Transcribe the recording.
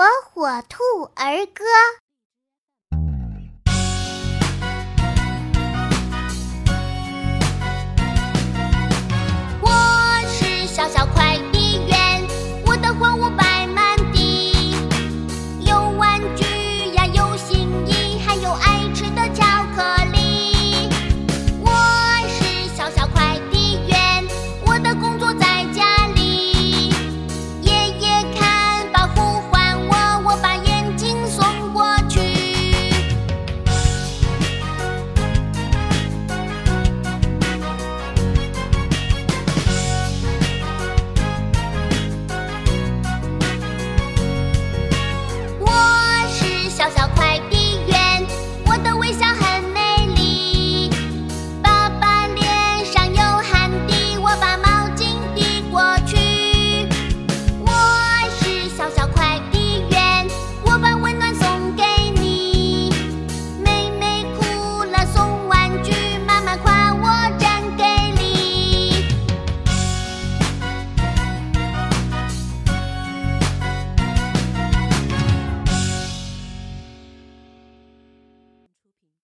火火兔儿歌。